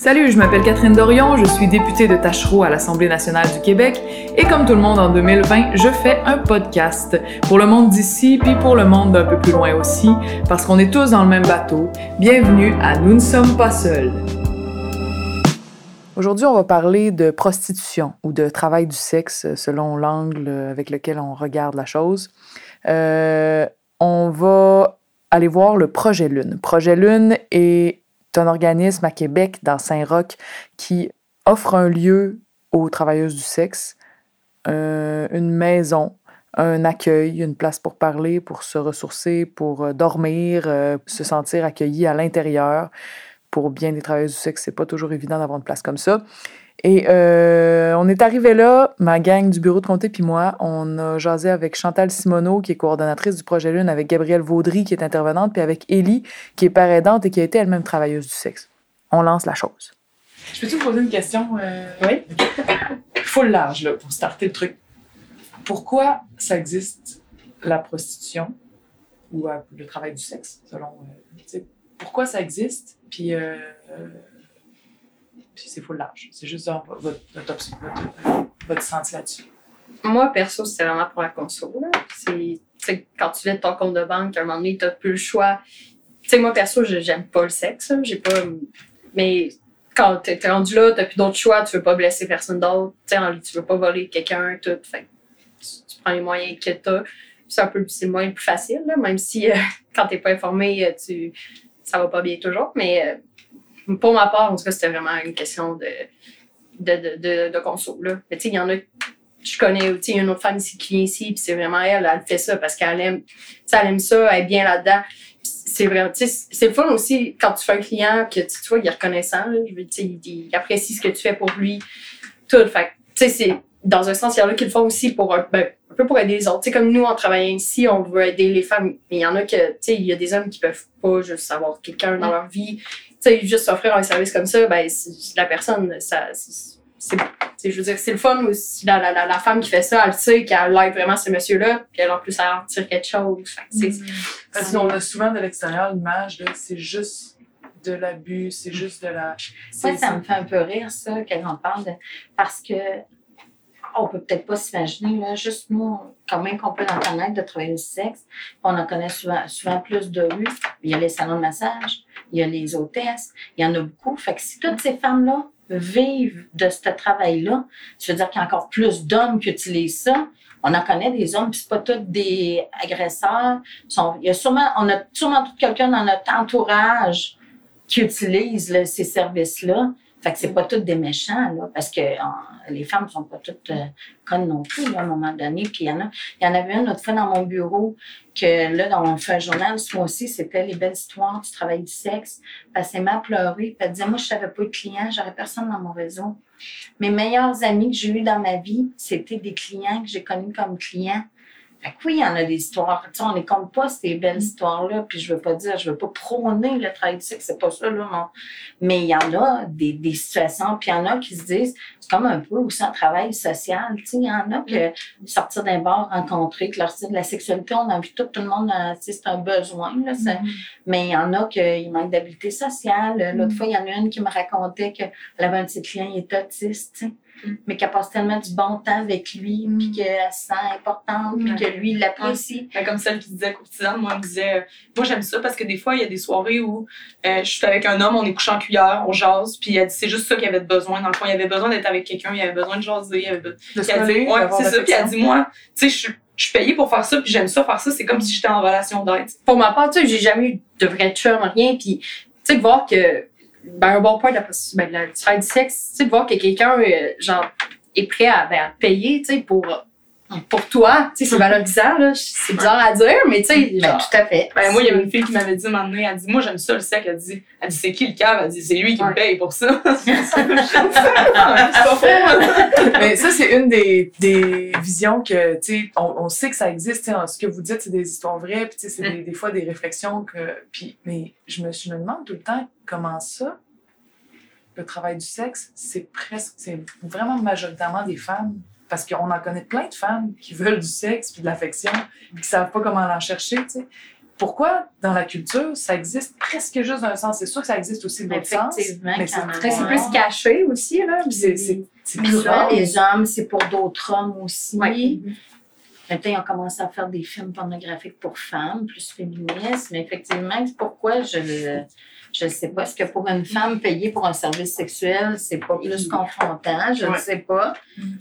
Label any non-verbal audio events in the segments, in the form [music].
Salut, je m'appelle Catherine Dorion, je suis députée de Tachereau à l'Assemblée nationale du Québec et comme tout le monde en 2020, je fais un podcast pour le monde d'ici puis pour le monde d'un peu plus loin aussi parce qu'on est tous dans le même bateau. Bienvenue à Nous ne sommes pas seuls. Aujourd'hui, on va parler de prostitution ou de travail du sexe selon l'angle avec lequel on regarde la chose. Euh, on va aller voir le Projet Lune. Projet Lune est un organisme à Québec, dans Saint-Roch, qui offre un lieu aux travailleuses du sexe, euh, une maison, un accueil, une place pour parler, pour se ressourcer, pour euh, dormir, euh, se sentir accueilli à l'intérieur. Pour bien des travailleuses du sexe, c'est pas toujours évident d'avoir une place comme ça. Et euh, on est arrivé là, ma gang du bureau de comté puis moi, on a jasé avec Chantal Simoneau, qui est coordonnatrice du projet Lune, avec Gabrielle Vaudry, qui est intervenante, puis avec Élie, qui est père aidante et qui a été elle-même travailleuse du sexe. On lance la chose. Je peux-tu vous poser une question? Euh... Oui. [laughs] Full large, là, pour starter le truc. Pourquoi ça existe, la prostitution, ou euh, le travail du sexe, selon... Pourquoi ça existe, puis... C'est full large. C'est juste votre, votre, votre, votre là-dessus. Moi, perso, c'est vraiment pour la console. C'est quand tu vides ton compte de banque, à un moment donné, tu n'as plus le choix. Tu sais, moi, perso, j'aime pas le sexe. J'ai pas. Mais quand tu es rendu là, tu n'as plus d'autre choix, tu veux pas blesser personne d'autre. Tu veux pas voler quelqu'un, tout. Tu, prends les moyens que tu as. C'est un peu le moyen plus facile, même si euh, [laughs] quand tu n'es pas informé, euh, tu, ça va pas bien toujours. Mais euh, pour ma part, en tout cas, c'était vraiment une question de, de, de, de, de conso. Là. Mais tu sais, il y en a, je connais, tu sais, une autre femme ici qui vient ici, puis c'est vraiment elle, elle fait ça parce qu'elle aime, elle aime ça, elle est bien là-dedans. C'est vraiment, tu sais, c'est le fun aussi quand tu fais un client que tu vois, il est reconnaissant, là, il, il, apprécie ce que tu fais pour lui, tout. Fait tu sais, c'est, dans un sens, il y en a qui le font aussi pour, ben, un peu pour aider les autres. Tu sais, comme nous, en travaillant ici, on veut aider les femmes, mais il y en a que, tu sais, il y a des hommes qui peuvent pas juste avoir quelqu'un dans leur vie sais, juste offrir un service comme ça, ben, la personne, ça, c'est, je veux dire, c'est le fun aussi. La, la, la, femme qui fait ça, elle sait qu'elle like vraiment ce monsieur-là, puis elle en plus, elle en tire quelque chose. Fait, mm. Parce qu'on a souvent de l'extérieur l'image, c'est juste de l'abus, c'est juste de la. Moi, ça me fait un peu rire, ça, qu'elle en parle, de, parce que on peut peut-être pas s'imaginer, là, juste nous, quand même qu'on peut Internet de travailler le sexe, on en connaît souvent, souvent plus de rues. Il y a les salons de massage, il y a les hôtesses, il y en a beaucoup. Fait que si toutes ces femmes-là vivent de ce travail-là, ça veut dire qu'il y a encore plus d'hommes qui utilisent ça. On en connaît des hommes, puis c'est pas tous des agresseurs. il y a sûrement, on a sûrement tout quelqu'un dans notre entourage qui utilise ces services-là. Fait que c'est pas toutes des méchants, là, parce que les femmes sont pas toutes euh, connes non plus, là, à un moment donné. Puis il y en a, il y en avait une autre fois dans mon bureau que, là, dans, on fait un journal, ce mois-ci, c'était les belles histoires du travail du sexe. Parce qu'elle m'a pleuré, puis elle disait, moi, je savais pas de clients, j'aurais personne dans mon réseau. Mes meilleurs amis que j'ai eus dans ma vie, c'était des clients que j'ai connus comme clients. Fait que oui, il y en a des histoires. Tu sais, on les compte pas, ces belles histoires-là. Puis je veux pas dire, je veux pas prôner le travail du sexe, c'est pas ça, là, non. Mais il y en a des, des situations, puis il y en a qui se disent, c'est comme un peu aussi un travail social. Tu sais, il y en a que sortir d'un bar, rencontrer, que leur de la sexualité, on a vu tout, tout le monde, tu sais, c'est un besoin, là. Mm-hmm. Mais il y en a qui manquent d'habileté sociale. L'autre fois, il y en a une qui me racontait qu'elle avait un petit client, il est autiste, tu sais. Mm. mais qu'elle passe tellement du bon temps avec lui, mm. puis qu'elle se sent importante, puis que lui, il l'apprécie. Ouais. Comme celle qui disait courtisane, moi, elle me disait, euh, moi, j'aime ça parce que des fois, il y a des soirées où euh, je suis avec un homme, on est couché en cuillère, on jase, puis elle dit, c'est juste ça qu'il avait besoin. Dans le fond, il avait besoin d'être avec quelqu'un, il avait besoin de jaser, il avait besoin de se ouais, c'est ça, puis elle dit, moi, tu sais, je suis je suis payée pour faire ça, puis j'aime ça faire ça, c'est comme si j'étais en relation d'aide. Pour ma part, tu sais, j'ai jamais eu de vrai chum, rien, puis tu sais, de voir que, ben, un bon point de la, ben, la, du sexe, tu sais, de voir que quelqu'un, euh, genre, est prêt à, ben, à payer, tu sais, pour, pour toi. Tu sais, c'est valorisant, là. C'est bizarre à dire, mais tu sais, ben, tout à fait. Ben, moi, il y avait une fille qui m'avait dit un moment donné, elle dit, moi, j'aime ça, le sec. Elle dit, elle dit, c'est qui le cave? Elle dit, c'est lui qui me paye pour ça. [laughs] c'est pas faux. mais ça, c'est une des, des visions que, tu sais, on, on, sait que ça existe. Ce que vous dites, c'est des histoires vraies, puis tu sais, c'est des, des, fois des réflexions que, puis, mais je me, je me demande tout le temps comment ça, le travail du sexe, c'est presque, c'est vraiment majoritairement des femmes. Parce qu'on en connaît plein de femmes qui veulent du sexe puis de l'affection, puis qui savent pas comment l'en chercher, tu sais. pourquoi dans la culture, ça existe presque juste d'un sens? C'est sûr que ça existe aussi de l'autre sens. Effectivement, mais c'est très plus caché aussi, là. C'est- plus rare. les hommes, c'est pour d'autres hommes aussi. Maintenant, ils ont commencé à faire des films pornographiques pour femmes, plus féministes. Mais effectivement, pourquoi je le. Je ne sais pas. Est-ce que pour une femme payer pour un service sexuel, c'est pas plus confrontant? Je ne Ouais. sais pas.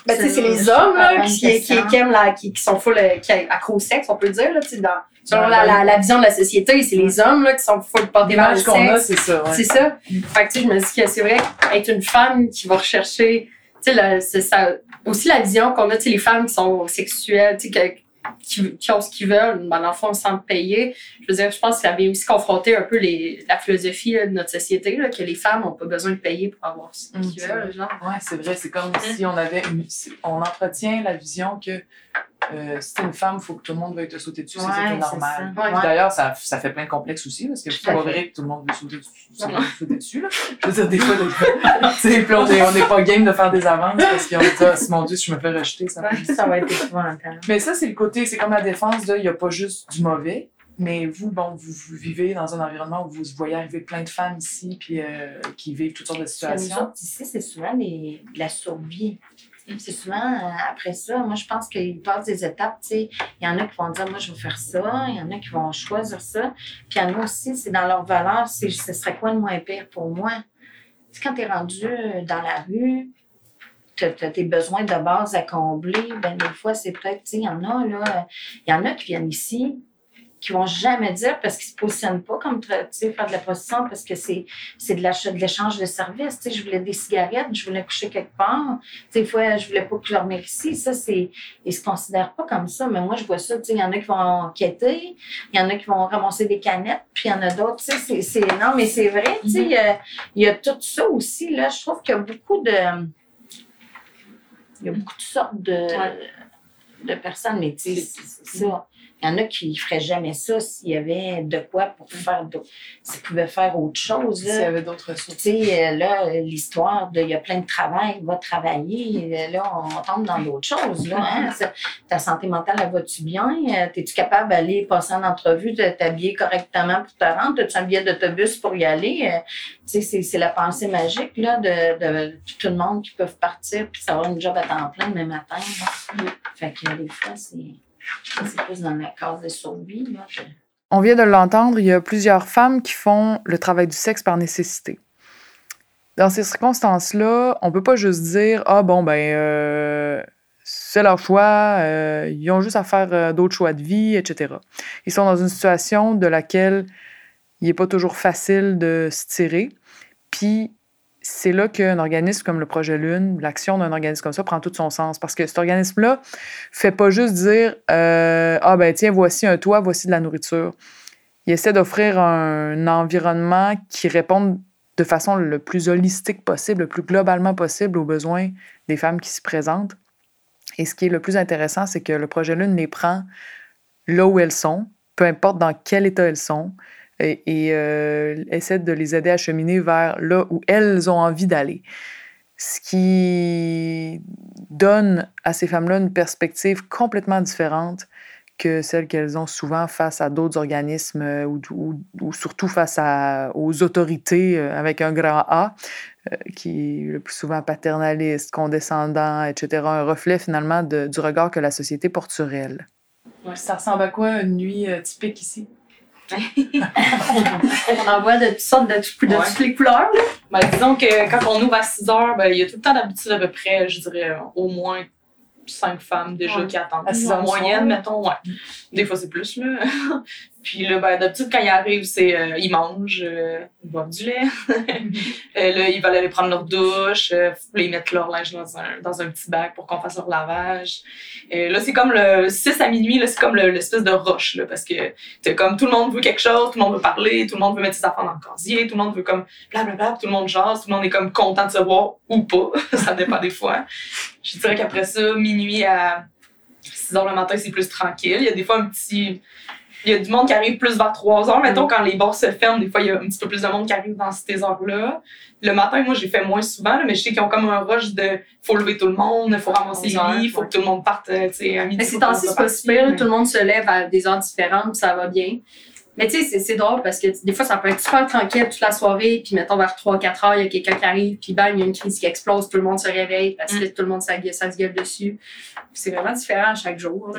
Ben, tu sais, c'est les hommes, là, qui, qui, aiment la, qui, qui sont full, euh, qui accro au sexe, on peut dire, là, tu sais, dans, selon Ouais, la, ouais. la, la vision de la société, c'est les hommes, là, qui sont full portés vers le qu'on a, sexe. c'est ça. ouais. C'est ça. Fait que, tu sais, je me dis que c'est vrai qu'être une femme qui va rechercher, tu sais, ça, aussi la vision qu'on a, tu sais, les femmes qui sont sexuelles, tu sais, que- qui, qui ont ce qu'ils veulent, ben, dans le fond, sans payer. Je veux dire, je pense que ça vient aussi confronter un peu les, la philosophie là, de notre société, là, que les femmes n'ont pas besoin de payer pour avoir ce Mm, qu'ils veulent. Ouais, c'est vrai. C'est comme si on avait une, on entretient la vision que euh, si t'es une femme, il faut que tout le monde veuille te sauter dessus. Ouais, c'est normal. Ouais. D'ailleurs, ça, ça fait plein de complexes aussi, parce que c'est pas vrai que tout le monde veut sauter, sauter- dessus. Là. Je veux dire, des fois, [laughs] sais, puis on est- on n'est pas game de faire des avances parce qu'on dit, ah, mon Dieu, si je me fais rejeter, ça va. Ça va être épouvantable. [laughs] Mais ça, c'est le côté, c'est comme la défense de, il n'y a pas juste du mauvais. Mais vous, bon, vous, vous vivez dans un environnement où vous voyez arriver plein de femmes ici, puis euh, qui vivent toutes sortes de Nous situations. autres, ici, c'est souvent les, de la survie. C'est souvent euh, après ça, moi je pense qu'ils passent des étapes, tu sais. Il y en a qui vont dire, moi je vais faire ça, il y en a qui vont choisir ça. Puis il y en a aussi, c'est dans leur valeur, c'est ce serait quoi le moins pire pour moi? Tu sais, quand tu es rendu euh, dans la rue, tu as, tes besoins de base à combler, ben des fois, c'est peut-être, tu sais, il y en a, là, il y en a qui viennent ici, qui vont jamais dire parce qu'ils se positionnent pas comme tu sais faire de la prostitution parce que c'est c'est de l'achat de l'échange de services. Tu sais je voulais des cigarettes je voulais coucher quelque part. Tu sais des fois je voulais pas que je dormir ici ça c'est ils se considèrent pas comme ça. Mais moi je vois ça tu sais il y en a qui vont enquêter il y en a qui vont ramasser des canettes puis il y en a d'autres tu sais c'est c'est non mais c'est vrai tu sais il y y, a tout ça aussi là. Je trouve qu'il y a beaucoup de il y a beaucoup de sortes de de personnes mais tu sais ça il y en a qui feraient jamais ça s'il y avait de quoi pour faire d'autres. S'ils pouvaient faire autre chose. S'il y avait d'autres Tu ressources. sais, euh, là, l'histoire de il y a plein de travail, va travailler, euh, là, on tombe dans d'autres choses. Là, hein. Ta santé mentale, elle va-tu bien? Euh, Es-tu capable d'aller passer en entrevue, de t'habiller correctement pour te rendre? As-tu un billet d'autobus pour y aller? Tu sais, c'est- la pensée magique là, de, de tout le monde qui peuvent partir puis avoir une job à temps plein demain matin. là. Fait que des fois, c'est On vient de l'entendre, il y a plusieurs femmes qui font le travail du sexe par nécessité. Dans ces circonstances-là, on peut pas juste dire ah bon ben euh, c'est leur choix, euh, ils ont juste à faire euh, d'autres choix de vie, etc. Ils sont dans une situation de laquelle il n'est pas toujours facile de se tirer. Puis c'est là qu'un organisme comme le Projet Lune, l'action d'un organisme comme ça prend tout son sens. Parce que cet organisme-là fait pas juste dire euh, Ah ben tiens, voici un toit, voici de la nourriture. Il essaie d'offrir un environnement qui réponde de façon le plus holistique possible, le plus globalement possible aux besoins des femmes qui s'y présentent. Et ce qui est le plus intéressant, c'est que le projet Lune les prend là où elles sont, peu importe dans quel état elles sont, et, et, euh, essaie de les aider à cheminer vers là où elles ont envie d'aller. Ce qui donne à ces femmes-là une perspective complètement différente que celle qu'elles ont souvent face à d'autres organismes euh, ou, ou- ou surtout face aux autorités euh, avec un grand A, qui est le plus souvent paternaliste, condescendant, etc. Un reflet finalement du regard que la société porte sur elles. Ça ressemble à quoi une nuit typique ici? On en voit de toutes sortes, de, de Ouais. toutes les couleurs. là. Ben, disons que quand on ouvre à 6 heures, ben, il y a tout le temps d'habitude à peu près, je dirais, au moins 5 femmes déjà Ouais. qui attendent. À six en heures du soir, moyenne, mettons, ouais. Des fois, c'est plus, là. Puis là, ben, d'habitude, quand ils arrivent, c'est euh, ils mangent, euh, ils boivent du lait. [laughs] Euh, là, ils veulent aller prendre leur douche, euh, ils mettent leur linge dans un, dans un petit bac pour qu'on fasse leur lavage. Et là, c'est comme le 6 à minuit, là, c'est comme le- l'espèce de rush, là, parce que c'est comme tout le monde veut quelque chose, tout le monde veut parler, tout le monde veut mettre ses affaires dans le casier, tout le monde veut comme blablabla, tout le monde jase, tout le monde est comme content de se voir ou pas, [laughs] ça dépend des fois. Je dirais qu'après ça, minuit à 6 heures le matin, c'est plus tranquille. Il y a des fois un petit. Il y a du monde qui arrive plus vers 3 heures. Mettons, quand les bars se ferment, des fois, il y a un petit peu plus de monde qui arrive dans ces heures-là. Le matin, moi, j'ai fait moins souvent, là, mais je sais qu'ils ont comme un rush de faut lever tout le monde, faut ramasser les lits, faut ouais. que tout le monde parte, euh, tu sais, à midi. Mais ces faut que temps-ci, tout le c'est pas si pire. Tout le monde se lève à des heures différentes, puis ça va bien. Mais tu sais, c'est- drôle parce que des fois, ça peut être super tranquille toute la soirée, puis mettons vers 3-4 heures, il y a quelqu'un qui arrive, puis bang, il y a une crise qui explose, tout le monde se réveille parce que tout le monde ça, ça se gueule dessus. C'est vraiment différent à chaque jour.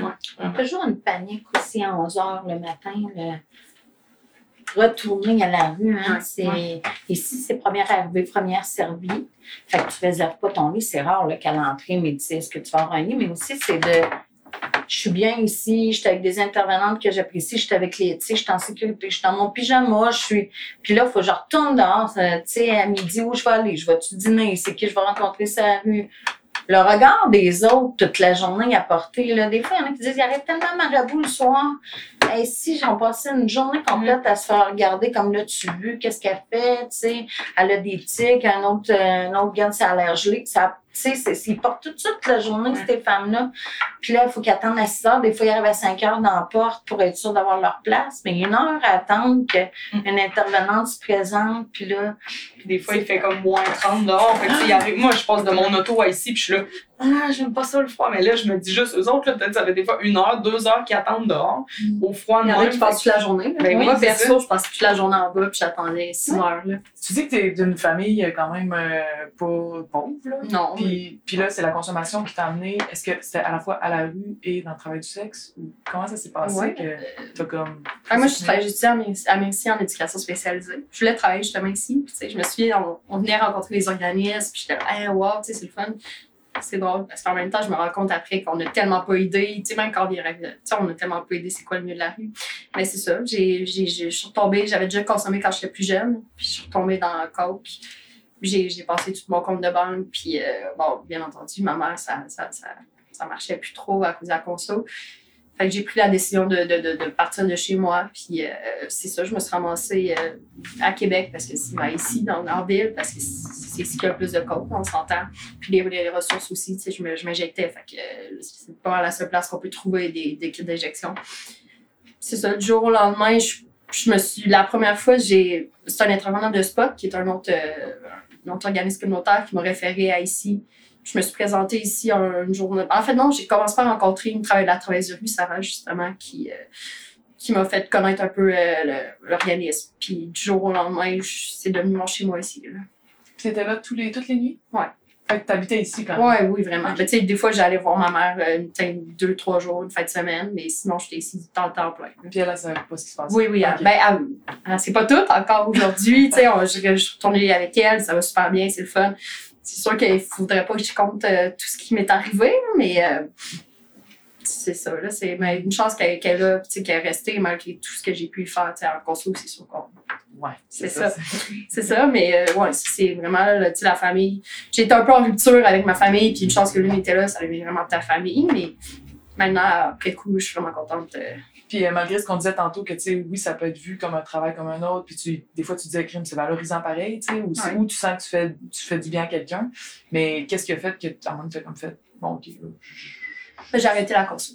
y a toujours une panique aussi à 11 h le matin. Le... Retourner à la rue, hein, Ouais, c'est... Ici, c'est première arrivée, première servie. Fait que tu réserves pas ton lit. C'est rare là, qu'à l'entrée, mais tu sais, est-ce que tu vas avoir un lit? Mais aussi, c'est de... Je suis bien ici, je suis avec des intervenantes que j'apprécie, je suis avec les... Tu sais, je suis en sécurité, je suis dans mon pyjama, je suis... Puis là, il faut que je retourne dehors, tu sais, à midi, où je vais aller? Je vais-tu dîner? C'est qui je vais rencontrer sur la rue? le regard des autres toute la journée à porter. Là. Des fois, il y en a qui disent il y tellement marabout le soir. Et si j'en passais une journée complète à se faire regarder comme là, tu vu, qu'est-ce qu'elle fait, tu sais, elle a des tics, un autre, un autre gars, ça a l'air gelé. Ça, tu sais, c'est- ils portent toute, toute la journée, ces femmes-là. Puis là, il faut qu'ils attendent à 6 heures. Des fois, ils arrivent à 5 heures dans la porte pour être sûr d'avoir leur place. Mais une heure à attendre qu'une intervenante se présente. Puis là, Puis des fois, il fait comme moins 30 dehors. Fait que, tu sais, il arrive, moi, je passe de mon auto à ici, puis je suis là, ah, j'aime pas ça le froid. Mais là, je me dis juste, eux autres, là, peut-être ça fait des fois une heure, deux heures qui attendent dehors, au froid Il y en a qui passent toute la journée. là. Ben oui, Moi, perso, je passais toute la journée en bas, puis j'attendais 6 heures. Là. Tu dis que t'es d'une famille euh, quand même euh, pas pauvre, là. Non. Puis, puis là, c'est la consommation qui t'a amené. Est-ce que c'était à la fois à la rue et dans le travail du sexe? Ou comment ça s'est passé Ouais. que t'as comme. Ah, moi, je travaille j'étudiais à Merci en éducation spécialisée. Je voulais travailler justement ici. Puis, tu sais, je me souviens, on, on venait rencontrer les organismes. Puis j'étais là, hey, wow, tu sais, c'est le fun. C'est drôle. Parce qu'en même temps, je me rends compte après qu'on a tellement pas idée. Tu sais, même quand on est on a tellement pas idée c'est quoi le milieu de la rue. Mais c'est ça. J'ai, j'ai, je suis retombée. J'avais déjà consommé quand j'étais plus jeune. Puis je suis retombée dans le coke. J'ai, j'ai passé tout mon compte de banque. Puis, euh, bon, bien entendu, ma mère, ça, ça, ça, ça marchait plus trop à cause de la conso. Fait que j'ai pris la décision de, de, partir de chez moi. Puis euh, c'est ça, je me suis ramassée euh, à Québec parce que c'est ben, ici, dans, en ville, parce que c'est ici qu'il y a le plus de coke, on s'entend. Puis les, ressources aussi, tu sais, je m'injectais. Fait euh, c'est pas la seule place qu'on peut trouver des, kits d'injection. C'est ça, du jour au lendemain, je, je me suis. La première fois, j'ai. C'est un intervenant de Spot, qui est un autre, un autre organisme communautaire qui m'a référé à ici. Je me suis présentée ici un, une journée. En fait, non, j'ai commencé par rencontrer une travailleuse, la travailleuse de rue, Sarah, justement, qui, euh, qui m'a fait connaître un peu euh, l'organisme. Puis du jour au lendemain, c'est devenu mon chez moi ici. Là. T'étais là tous les, toutes les nuits? Ouais. Fait que t'habitais ici quand même. Ouais, oui, vraiment. Ok. Mais tu sais, des fois, j'allais voir ma mère euh, deux, trois jours, une fin de semaine, mais sinon, j'étais ici dans le temps plein. Puis elle, elle savait pas ce qui se passait. Oui, oui. Ben, c'est pas tout encore aujourd'hui. [laughs] tu sais, je, je suis retournée avec elle, ça va super bien, c'est le fun. C'est sûr qu'il faudrait pas que je compte euh, tout ce qui m'est arrivé, mais euh, c'est ça. Là, c'est une chance qu'elle qu'elle a, tu sais, qu'elle est restée malgré tout ce que j'ai pu faire en conso, c'est sûr qu'on Ouais, C'est ça. [laughs] c'est ça, mais euh, ouais, c'est vraiment là, la famille. J'ai été un peu en rupture avec ma famille, puis une chance que lui était là, ça avait vraiment ta famille, mais maintenant, après coup, je suis vraiment contente. Puis euh, malgré ce qu'on disait tantôt, que tu sais, oui, ça peut être vu comme un travail comme un autre, puis tu, des fois tu disais crime, c'est valorisant pareil, tu sais, ou, c'est- Ouais. ou tu sens que tu fais, tu fais du bien à quelqu'un. Mais qu'est-ce qui a fait que, à un moment, tu as comme fait, bon, ok, J'ai arrêté la conso.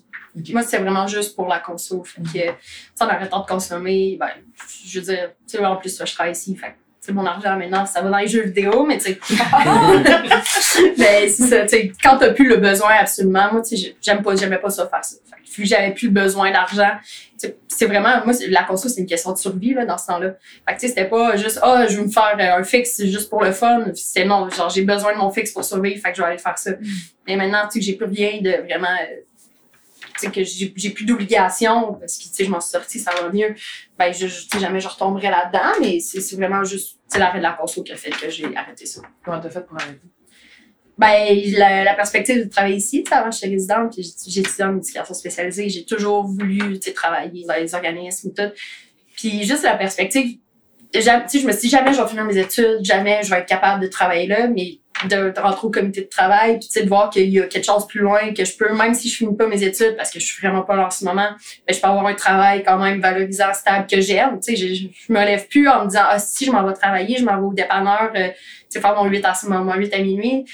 Moi, c'est vraiment juste pour la conso. Fait que, en arrêtant de consommer, ben, je veux dire, tu sais, en plus, je travaille ici. Fait mon argent maintenant, ça va dans les jeux vidéo, mais tu sais. mais [laughs] c'est ça, tu sais, quand t'as plus le besoin absolument, moi, tu sais, j'aime pas, j'aimais pas ça faire ça. Fait que, vu que j'avais plus le besoin d'argent, c'est vraiment, moi, c'est- la conso, c'est une question de survie, là, dans ce temps-là. Fait que, tu sais, c'était pas juste, ah, je veux me faire euh, un fixe juste pour le fun. C'était non, genre, j'ai besoin de mon fixe pour survivre, fait que je vais aller faire ça. Mais maintenant, tu sais, que j'ai plus rien de vraiment. Que j'ai plus d'obligations parce que, tu sais, je m'en suis sortie, ça va mieux. Ben, je, je- jamais je retomberai là-dedans, mais c'est c'est vraiment juste, l'arrêt de la conso qui a fait que j'ai arrêté ça. comment t'as fait pour arrêter? Ben, la, la perspective de travailler ici, avant, j'étais résidente, puis étudié en éducation spécialisée, j'ai toujours voulu, travailler dans les organismes et tout. Puis juste la perspective, jamais- tu sais, je me suis dit, jamais je vais finir mes études, jamais je vais être capable de travailler là, mais de, rentrer au comité de travail, puis tu sais, de voir qu'il y a quelque chose plus loin, que je peux, même si je finis pas mes études, parce que je suis vraiment pas là en ce moment, ben, je peux avoir un travail quand même valorisant, stable, que j'aime. Tu sais, je, je me lève plus en me disant, ah, si je m'en vais travailler, je m'en vais au dépanneur, euh, tu sais, faire mon 8 à, mon 8 à minuit.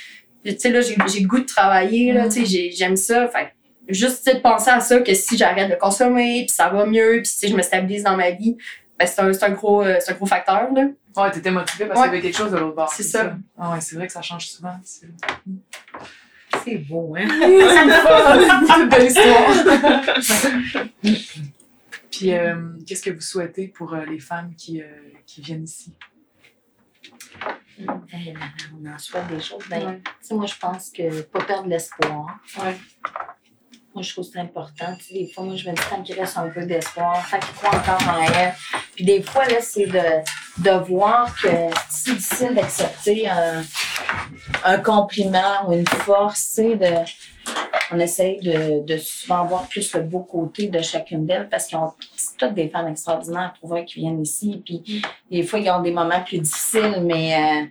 Tu sais, là, j'ai le goût de travailler, là, tu sais, j'ai- j'aime ça. Fait juste, de penser à ça, que si j'arrête de consommer, puis ça va mieux, puis sais, je me stabilise dans ma vie, ben, c'est un, c'est un, gros, euh, c'est un gros facteur, là. Ouais, t'étais motivée parce Ouais. qu'il y avait quelque chose de l'autre bord. C'est ça. Ah ouais, c'est vrai que ça change souvent. C'est beau, hein? [laughs] [laughs] c'est une belle histoire. [laughs] Puis, euh, qu'est-ce que vous souhaitez pour euh, les femmes qui, euh, qui viennent ici? Ben, on en souhaite des choses. Ben, Ouais. moi, je pense que pas perdre l'espoir. Ouais. Moi, je trouve que c'est important. Tu sais, des fois, moi, je me dis tant qu'il reste un peu d'espoir, tant qu'il croit encore en elle. Puis des fois, là, c'est de, de voir que c'est difficile d'accepter un, un compliment ou une force, tu sais, de... On essaye de, de souvent voir plus le beau côté de chacune d'elles parce qu'on c'est toutes des femmes extraordinaires pour voir qui viennent ici. Puis des fois, ils ont des moments plus difficiles, mais euh,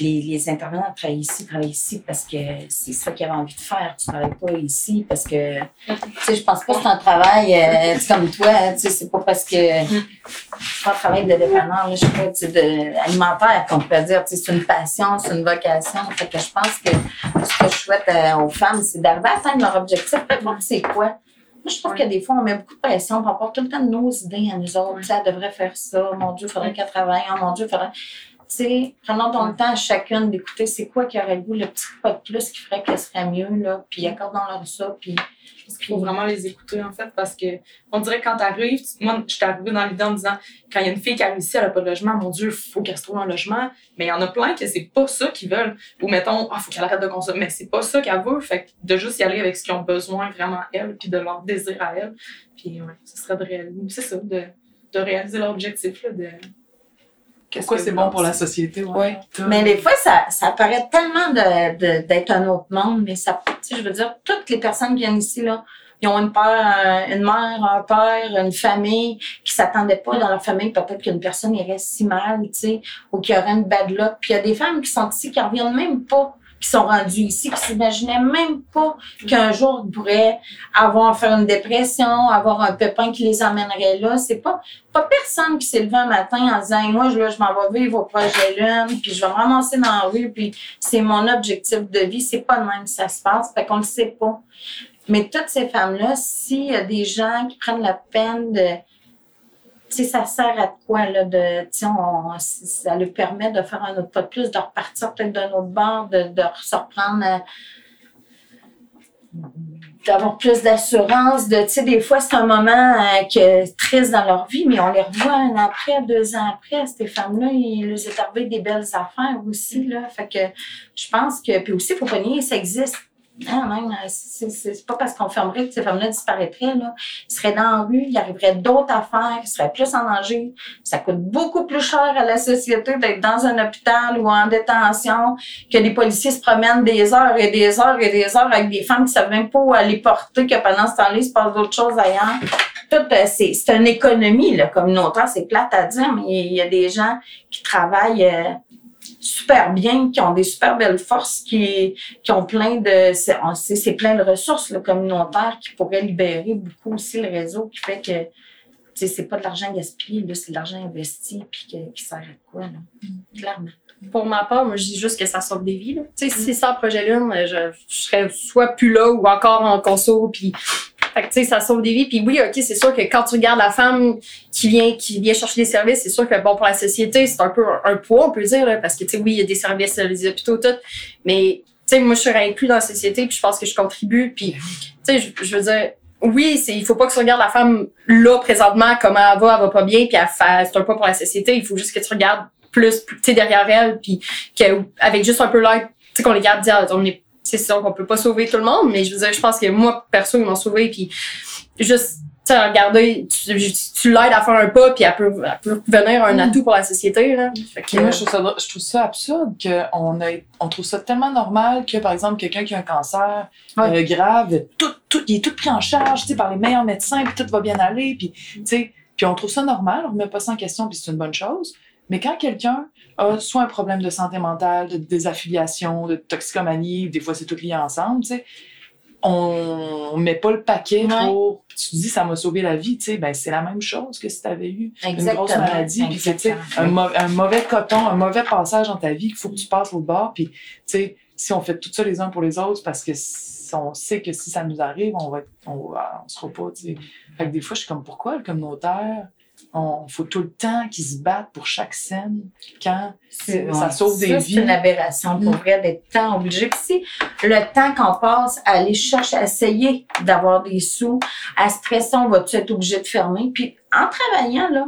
les, les intervenants travaillent ici, travaillent ici parce que c'est ça qu'ils avaient envie de faire. Tu travailles pas ici parce que, tu sais, je pense pas que c'est un travail euh, comme toi, tu sais, c'est pas parce que c'est pas un travail de dépanneur, je sais pas, tu sais, de, alimentaire qu'on peut dire, tu sais, c'est une passion, c'est une vocation. Fait que je pense que ce que je souhaite euh, aux femmes, c'est d'arriver à atteindre leur objectif, c'est quoi. Moi, je trouve que des fois, on met beaucoup de pression par rapport tout le temps de nos idées à nous autres. Tu sais, Elle devrait faire ça. Mon Dieu, il faudrait qu'elle travaille. Oh mon Dieu, il faudrait. Sais, prenons le temps à chacune d'écouter c'est quoi qui aurait le goût, le petit pas de plus qui ferait qu'elle serait mieux, là? Puis accordons-leur ça. Puis. Il faut vraiment les écouter, en fait, parce que on dirait que quand t'arrives, moi, je suis arrivée dans l'idée en me disant, quand il y a une fille qui arrive ici, elle a pas de logement, mon Dieu, faut qu'elle se trouve un logement. Mais il y en a plein que c'est pas ça qu'ils veulent. Ou mettons, ah, faut qu'elle arrête de consommer. Mais c'est pas ça qu'elle veut. Fait que de juste y aller avec ce qu'ils ont besoin vraiment elles, puis de leur désir à elles. Puis, ouais, ce serait de réaliser, c'est ça, de, de réaliser leur objectif, là, de. Qu'est-ce Pourquoi que c'est bon pour la société? Ouais? Toi? Mais des fois, ça, ça paraît tellement de, de- d'être un autre monde, mais ça, tu sais, je veux dire, toutes les personnes qui viennent ici, là, ils ont une père, euh, une mère, un père, une famille qui s'attendaient pas dans leur famille. Peut-être qu'une personne irait si mal, tu sais, ou qu'il y aurait une bad luck. Puis il y a des femmes qui sont ici, qui en reviennent même pas, qui sont rendues ici, qui s'imaginaient même pas qu'un jour ils pourraient avoir, faire une dépression, avoir un pépin qui les emmènerait là. C'est pas, pas personne qui s'est levé un matin en disant, moi, je, là, je m'en vais vivre au projet Lune, puis je vais me ramasser dans la rue, puis c'est mon objectif de vie. C'est pas de même que ça se passe, fait qu'on le sait pas. Mais toutes ces femmes-là, s'il y a des gens qui prennent la peine de. Ça sert à quoi, là, de. On- ça leur permet de faire un autre pas de plus, de repartir peut-être d'un autre bord, de, de se reprendre. euh, d'avoir plus d'assurance, de, tu sais, des fois, c'est un moment euh, que, triste dans leur vie, mais on les revoit un an après, deux ans après, ces femmes-là, il leur est arrivé des belles affaires aussi, là. Fait que je pense que, puis aussi, il faut pas nier, ça existe. Hein, même, euh, c'est pas parce qu'on fermerait que ces femmes-là disparaîtraient, là. Ils seraient dans la rue, il arriverait d'autres affaires, ils seraient plus en danger. Ça coûte beaucoup plus cher à la société d'être dans un hôpital ou en détention que les policiers se promènent des heures et des heures et des heures avec des femmes qui savent même pas où aller porter, que pendant ce temps-là, il se passe d'autres choses ailleurs. Tout, euh, c'est c'est une économie, là, communautaire. C'est plate à dire, mais il y a des gens qui travaillent euh, super bien, qui ont des super belles forces, qui, qui ont plein de, c'est on sait, c'est plein de ressources communautaires qui pourraient libérer beaucoup aussi le réseau, qui fait que c'est pas de l'argent gaspillé, là, c'est de l'argent investi puis que- qui sert à quoi, là, clairement. Pour ma part, moi, je dis juste que ça sauve des vies. là. Sais, si sans projet Lune, je, je serais soit plus là ou encore en conso, puis fait que, tu sais, ça sauve des vies. Puis oui, OK, c'est sûr que quand tu regardes la femme qui vient, qui vient chercher des services, c'est sûr que, bon, pour la société, c'est un peu un, poids, on peut dire, là, parce que, tu sais, oui, il y a des services, euh, les hôpitaux, tout, mais, tu sais, moi, je suis inclus dans la société, puis je pense que je contribue, puis, tu sais, je, je veux dire, oui, c'est, il faut pas que tu regardes la femme là, présentement, comment elle va, elle va pas bien, puis elle fait, c'est un poids pour la société. Il faut juste que tu regardes plus, tu sais, derrière elle, puis que, avec juste un peu l'aide, tu sais, qu'on les garde dire, on est, c'est sûr qu'on peut pas sauver tout le monde, mais je veux dire, je pense que moi, perso, ils m'ont sauvé, puis juste, tu sais, regarder, tu, tu l'aides à faire un pas, puis elle peut, elle peut devenir un Mm. atout pour la société, là. Fait que, moi, je trouve ça, je trouve ça absurde qu'on on trouve ça tellement normal que, par exemple, quelqu'un qui a un cancer Ouais. euh, grave, tout, tout, il est tout pris en charge, tu sais, par les meilleurs médecins, puis tout va bien aller, puis, tu sais, puis on trouve ça normal, on remet pas ça en question, puis c'est une bonne chose. Mais quand quelqu'un a soit un problème de santé mentale, de désaffiliation, de toxicomanie, des fois c'est tout lié ensemble, tu sais, on met pas le paquet Ouais. pour. Tu te dis, ça m'a sauvé la vie, tu sais, ben c'est la même chose que si tu avais eu une grosse maladie, puis tu sais, un, mau- un mauvais coton, un mauvais passage dans ta vie qu'il faut que tu passes au bord. Puis, tu sais, si on fait tout ça les uns pour les autres, parce que on sait que si ça nous arrive, on va, être- on sera pas, tu sais. Fait que des fois, je suis comme, pourquoi le communautaire On faut tout le temps qu'ils se battent pour chaque scène quand ça sauve des Ça, vies. C'est une aberration pour Mm. vrai d'être tant obligé. Puis si le temps qu'on passe à aller chercher, à essayer d'avoir des sous, à stresser, on va-tu être obligé de fermer? Puis en travaillant, là,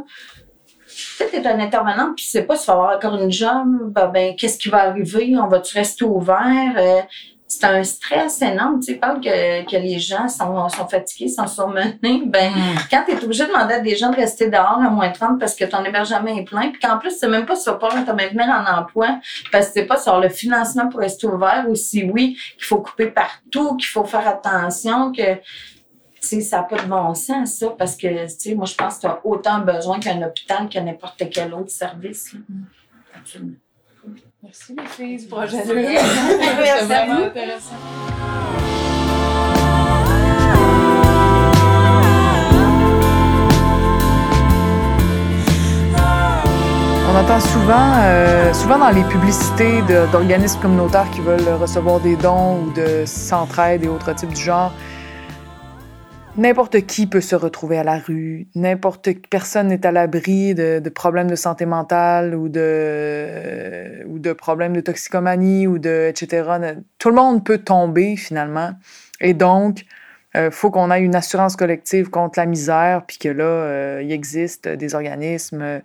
peut-être t'es un intervenant, puis tu sais pas si tu vas avoir encore une job, ben, ben, qu'est-ce qui va arriver? On va-tu rester ouvert? Euh, c'est un stress énorme. Tu sais, parle que, que les gens sont, sont fatigués, sont surmenés. [laughs] Ben, quand tu es obligé de demander à des gens de rester dehors à moins 30 parce que ton hébergement est plein, puis qu'en plus, c'est même pas vas pas te maintenir en emploi, parce que c'est pas sur le financement pour rester ouvert ou si oui, qu'il faut couper partout, qu'il faut faire attention, que tu sais, ça n'a pas de bon sens, ça, parce que, tu sais, moi, je pense que tu as autant besoin qu'un hôpital que n'importe quel autre service. là. Absolument. Merci les filles Merci. Merci [laughs] vraiment vous. intéressant. On entend souvent, euh, souvent dans les publicités d'organismes communautaires qui veulent recevoir des dons ou de s'entraide et autres types du genre. N'importe qui peut se retrouver à la rue, n'importe personne n'est à l'abri de, problèmes de santé mentale ou de, ou de problèmes de toxicomanie ou de etc. Tout le monde peut tomber finalement. Et donc, il faut qu'on ait une assurance collective contre la misère, puis que là, euh, il existe des organismes euh,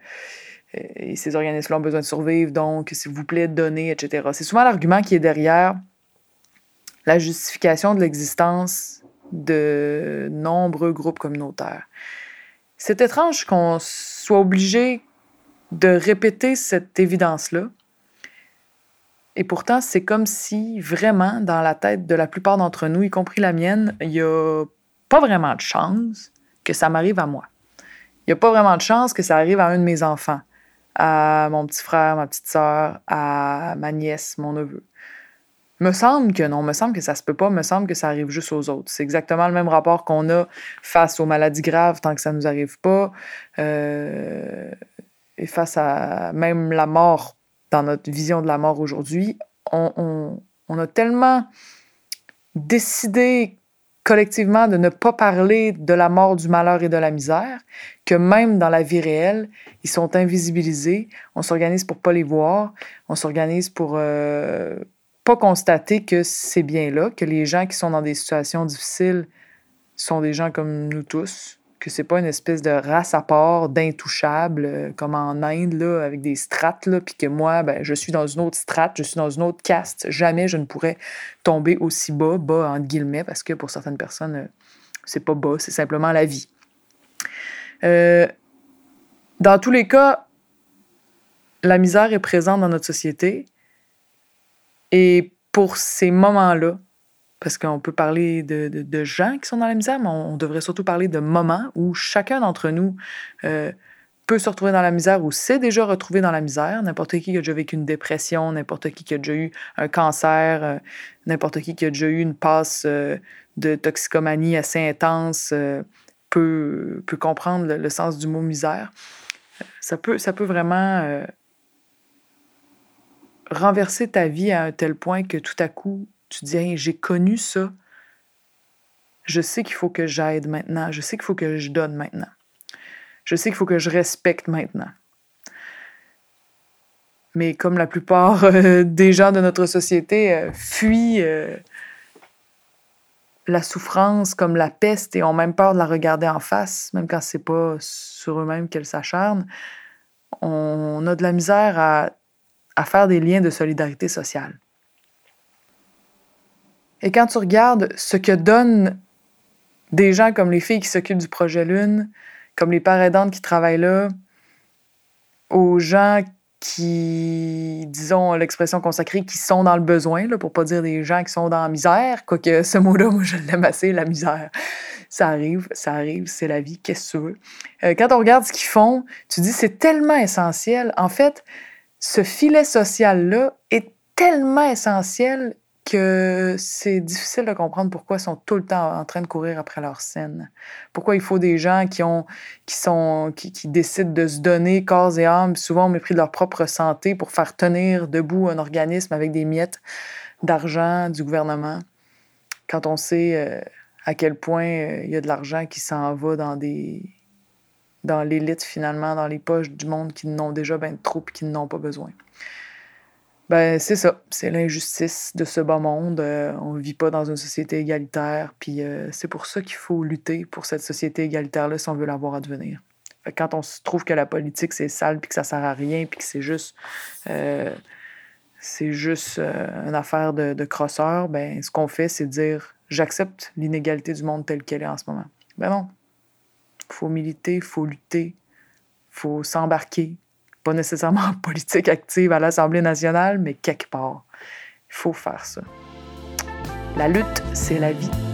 et ces organismes-là ont besoin de survivre, donc s'il vous plaît, donnez, etc. C'est souvent l'argument qui est derrière la justification de l'existence de nombreux groupes communautaires. C'est étrange qu'on soit obligé de répéter cette évidence-là. Et pourtant, c'est comme si vraiment, dans la tête de la plupart d'entre nous, y compris la mienne, il n'y a pas vraiment de chance que ça m'arrive à moi. Il n'y a pas vraiment de chance que ça arrive à un de mes enfants, à mon petit frère, ma petite sœur, à ma nièce, mon neveu. Me semble que non, me semble que ça se peut pas, me semble que ça arrive juste aux autres. C'est exactement le même rapport qu'on a face aux maladies graves tant que ça nous arrive pas, euh, et face à même la mort dans notre vision de la mort aujourd'hui. On, on- a tellement décidé collectivement de ne pas parler de la mort, du malheur et de la misère, que même dans la vie réelle, ils sont invisibilisés. On s'organise pour pas les voir. On s'organise pour euh, pas constater que c'est bien là, que les gens qui sont dans des situations difficiles sont des gens comme nous tous, que c'est pas une espèce de race à part, d'intouchables, euh, comme en Inde, là, avec des strates, là, puis que moi, ben, je suis dans une autre strate, je suis dans une autre caste. Jamais je ne pourrais tomber aussi bas, bas entre guillemets, parce que pour certaines personnes, euh, c'est pas bas, c'est simplement la vie. Euh, dans tous les cas, la misère est présente dans notre société. Et pour ces moments-là, parce qu'on peut parler de, de- gens qui sont dans la misère, mais on, devrait surtout parler de moments où chacun d'entre nous euh, peut se retrouver dans la misère ou s'est déjà retrouvé dans la misère. N'importe qui qui a déjà vécu une dépression, n'importe qui qui a déjà eu un cancer, euh, n'importe qui qui a déjà eu une passe euh, de toxicomanie assez intense peut, peut comprendre le, le sens du mot misère. Ça peut, ça peut vraiment renverser ta vie à un tel point que tout à coup, tu dis j'ai connu ça. Je sais qu'il faut que j'aide maintenant. Je sais qu'il faut que je donne maintenant. Je sais qu'il faut que je respecte maintenant. Mais comme la plupart euh, des gens de notre société euh, fuient euh, la souffrance comme la peste et ont même peur de la regarder en face, même quand c'est pas sur eux-mêmes qu'elle s'acharne, on a de la misère à, à faire des liens de solidarité sociale. Et quand tu regardes ce que donnent des gens comme les filles qui s'occupent du projet Lune, comme les pères aidantes qui travaillent là, aux gens qui, disons l'expression consacrée, qui sont dans le besoin, là, pour pas dire des gens qui sont dans la misère, quoique ce mot-là, moi je l'aime assez, la misère. Ça arrive, ça arrive, c'est la vie, qu'est-ce que tu veux? Euh, quand on regarde ce qu'ils font, tu dis c'est tellement essentiel. En fait, ce filet social-là est tellement essentiel que c'est difficile de comprendre pourquoi ils sont tout le temps en train de courir après leur scène. Pourquoi il faut des gens qui, ont, qui, sont, qui, décident de se donner corps et âme, souvent au mépris de leur propre santé, pour faire tenir debout un organisme avec des miettes d'argent du gouvernement, quand on sait euh, à quel point euh, il y a de l'argent qui s'en va dans des, dans l'élite finalement, dans les poches du monde qui n'ont déjà bien trop et qui n'ont pas besoin. Ben, c'est ça. C'est l'injustice de ce bas monde. Euh, on ne vit pas dans une société égalitaire. Puis euh, c'est pour ça qu'il faut lutter pour cette société égalitaire-là si on veut l'avoir à devenir. Fait quand on se trouve que la politique, c'est sale, puis que ça sert à rien, puis que c'est juste... Euh, c'est juste une affaire de, de crosseur, ben, ce qu'on fait, c'est dire j'accepte l'inégalité du monde tel qu'elle est en ce moment. Ben non. Faut militer, il faut lutter, faut s'embarquer. Pas nécessairement en politique active à l'Assemblée nationale, mais quelque part. Il faut faire ça. La lutte, c'est la vie.